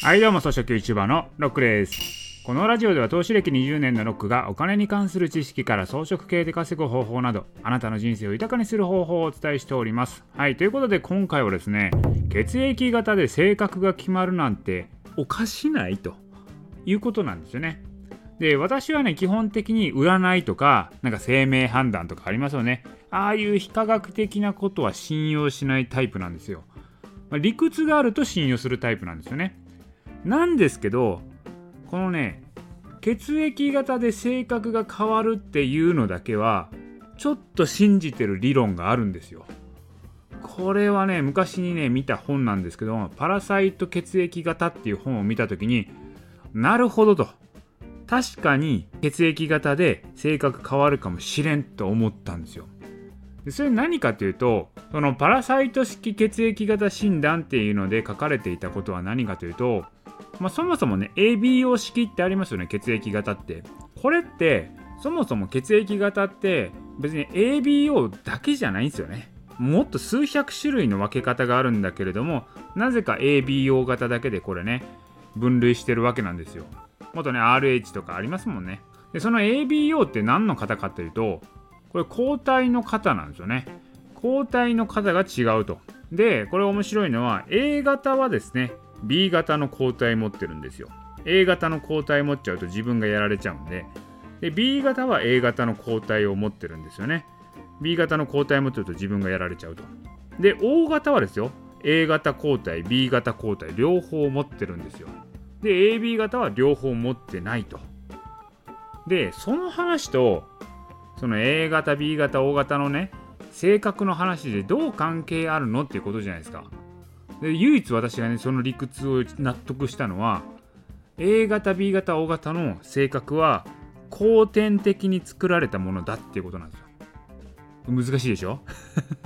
はいどうも草食市場のロックです。このラジオでは投資歴20年のロックがお金に関する知識から装飾系で稼ぐ方法などあなたの人生を豊かにする方法をお伝えしております。はいということで今回はですね血液型で性格が決まるなんておかしないということなんですよね。で私はね基本的に占いとかなんか生命判断とかありますよね。ああいう非科学的なことは信用しないタイプなんですよ、まあ、理屈があると信用するタイプなんですよね。なんですけどこのね血液型で性格が変わるっていうのだけはちょっと信じてる理論があるんですよ。これはね昔にね見た本なんですけど「パラサイト血液型」っていう本を見た時になるほどと。確かに血液型で性格変わるかもしれんと思ったんですよ。でそれ何かというとそのパラサイト式血液型診断っていうので書かれていたことは何かというとまあ、そもそもね ABO 式ってありますよね血液型って。これってそもそも血液型って別に ABO だけじゃないんですよね。もっと数百種類の分け方があるんだけれどもなぜか ABO 型だけでこれね分類してるわけなんですよ。もっとね RH とかありますもんね。でその ABO って何の型かというとこれ抗体の型なんですよね。抗体の型が違うと。でこれ面白いのは A 型はですね B 型の抗体持ってるんですよ。A 型の抗体持っちゃうと自分がやられちゃうんで。で B 型は A 型の抗体を持ってるんですよね。B 型の抗体持ってると自分がやられちゃうと。で O 型はですよ。A 型抗体 B 型抗体両方持ってるんですよ。で AB 型は両方持ってないと。でその話とその A 型 B 型 O 型のね性格の話でどう関係あるのっていうことじゃないですか。で唯一私がねその理屈を納得したのは A 型 B 型 O 型の性格は後天的に作られたものだっていうことなんですよ。難しいでしょ？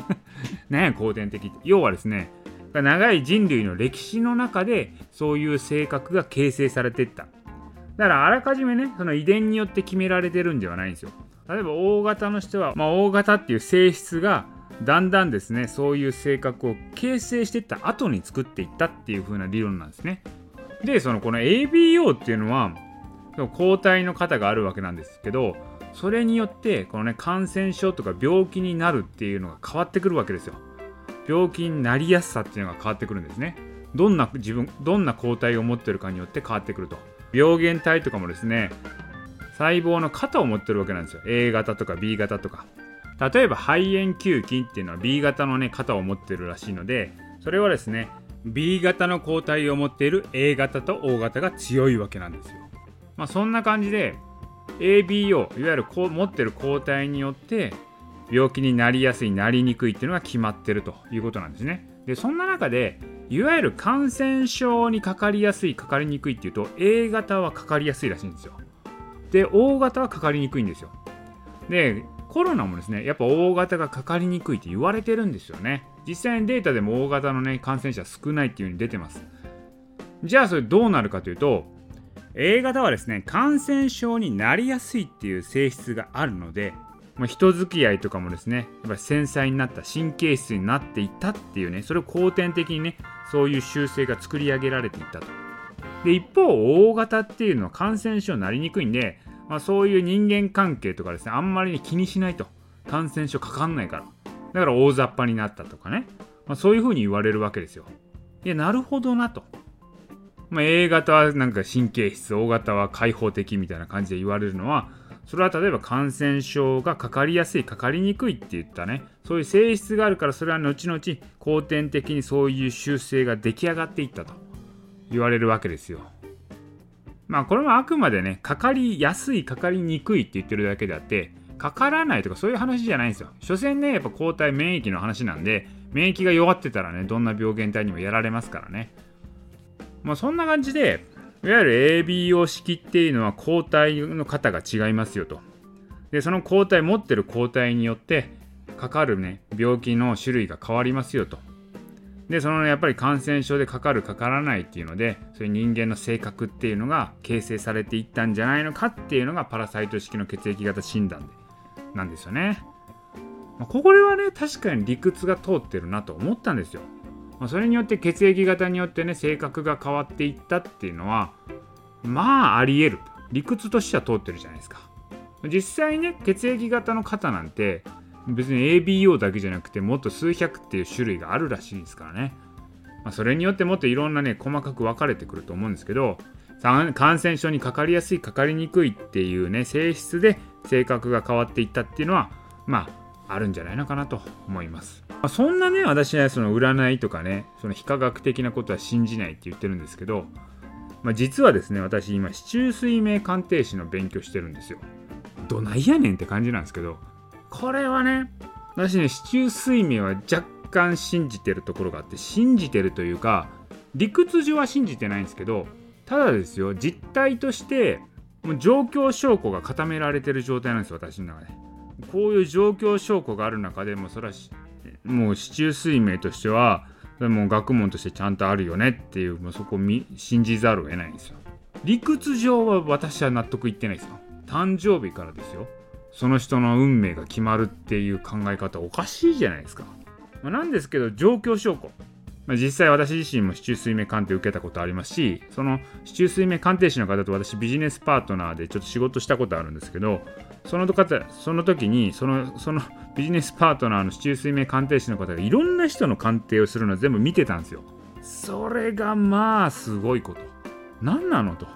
何や後天的って？要はですね長い人類の歴史の中でそういう性格が形成されていった。だからあらかじめねその遺伝によって決められてるんではないんですよ。例えば O 型の人は、まあ、O 型っていう性質がだんだんですねそういう性格を形成していった後に作っていったっていう風な理論なんですね。でそのこの ABO っていうのは抗体の型があるわけなんですけどそれによってこのね感染症とか病気になるっていうのが変わってくるわけですよ。病気になりやすさっていうのが変わってくるんですね。どんな自分どんな抗体を持ってるかによって変わってくると。病原体とかもですね細胞の型を持ってるわけなんですよ。A 型とか B 型とか。例えば肺炎球菌っていうのは B 型のね型を持ってるらしいのでそれはですね B 型の抗体を持っている A 型と O 型が強いわけなんですよ。まあ、そんな感じで ABO いわゆるこう持ってる抗体によって病気になりやすいなりにくいっていうのが決まってるということなんですね。でそんな中でいわゆる感染症にかかりやすいかかりにくいっていうと A 型はかかりやすいらしいんですよ。で O 型はかかりにくいんですよ。でコロナもですね、やっぱ大型がかかりにくいって言われてるんですよね。実際にデータでも大型のね、感染者少ないっていう風に出てます。じゃあそれどうなるかというと、A 型はですね、感染症になりやすいっていう性質があるので、まあ、人付き合いとかもですね、やっぱり繊細になった神経質になっていったっていうね、それを後天的にね、そういう習性が作り上げられていったと。で、一方、大型っていうのは感染症になりにくいんで、まあ、そういう人間関係とかですねあんまり気にしないと。感染症かかんないから。だから大雑把になったとかね、まあ、そういうふうに言われるわけですよ。いやなるほどなと、まあ、A 型はなんか神経質 O 型は開放的みたいな感じで言われるのはそれは例えば感染症がかかりやすいかかりにくいって言ったね。そういう性質があるからそれは後々後天的にそういう習性が出来上がっていったと言われるわけですよ。まあこれもあくまでね、かかりやすい、かかりにくいって言ってるだけであって、かからないとかそういう話じゃないんですよ。所詮ね、やっぱ抗体、免疫の話なんで、免疫が弱ってたらね、どんな病原体にもやられますからね。まあそんな感じで、いわゆる ABO 式っていうのは抗体の型が違いますよと。で、その抗体、持ってる抗体によって、かかるね、病気の種類が変わりますよと。でそのやっぱり感染症でかかるかからないっていうのでそういう人間の性格っていうのが形成されていったんじゃないのかっていうのがパラサイト式の血液型診断でなんですよね。まあ、これはね確かに理屈が通ってるなと思ったんですよ。まあ、それによって血液型によってね性格が変わっていったっていうのはまあありえる理屈としては通ってるじゃないですか実際ね血液型の方なんて別に ABO だけじゃなくてもっと数百っていう種類があるらしいですからね、まあ、それによってもっといろんなね細かく分かれてくると思うんですけど感染症にかかりやすいかかりにくいっていうね性質で性格が変わっていったっていうのはまああるんじゃないのかなと思います、まあ、そんなね私はその占いとかねその非科学的なことは信じないって言ってるんですけど、まあ、実はですね私今市中水明鑑定士の勉強してるんですよ。どないやねんって感じなんですけどこれはね私ね市中水明は若干信じてるところがあって信じてるというか理屈上は信じてないんですけどただですよ実態としてもう状況証拠が固められてる状態なんですよ私の中で。こういう状況証拠がある中でもそれはもう市中水明としてはもう学問としてちゃんとあるよねっていうもうそこを信じざるを得ないんですよ。理屈上は私は納得いってないですよ。誕生日からですよ。その人の運命が決まるっていう考え方おかしいじゃないですか、まあ、なんですけど状況証拠。まあ、実際私自身も市中水明鑑定受けたことありますしその市中水明鑑定士の方と私ビジネスパートナーでちょっと仕事したことあるんですけどその方その時にそのそのビジネスパートナーの市中水明鑑定士の方がいろんな人の鑑定をするのを全部見てたんですよ。それがまあすごいこと。何なのと。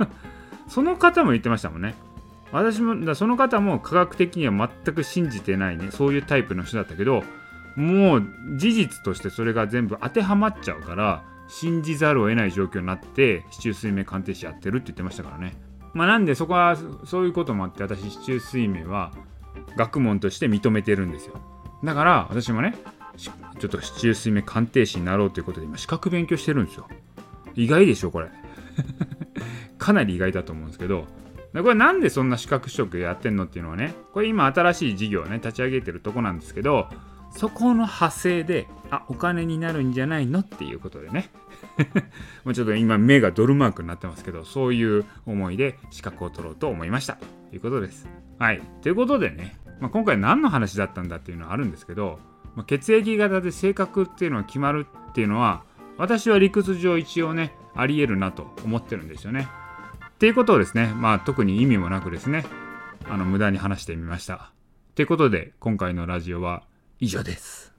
その方も言ってましたもんね。私もだその方も科学的には全く信じてないねそういうタイプの人だったけどもう事実としてそれが全部当てはまっちゃうから信じざるを得ない状況になって市中水明鑑定士やってるって言ってましたからね。まあ、なんでそこはそういうこともあって私市中水明は学問として認めてるんですよ。だから私もねちょっと市中水明鑑定士になろうということで今資格勉強してるんですよ。意外でしょこれ。かなり意外だと思うんですけどでこれなんでそんな資格取得やってんのっていうのはねこれ今新しい事業をね立ち上げてるとこなんですけどそこの派生であお金になるんじゃないのっていうことでね。もうちょっと今目がドルマークになってますけどそういう思いで資格を取ろうと思いました。ということです。はい。ということでね、まあ、今回何の話だったんだっていうのはあるんですけど、ま、血液型で性格っていうのが決まるっていうのは私は理屈上一応ねありえるなと思ってるんですよね。っていうことをですねまあ特に意味もなくですねあの無駄に話してみましたということで今回のラジオは以上です。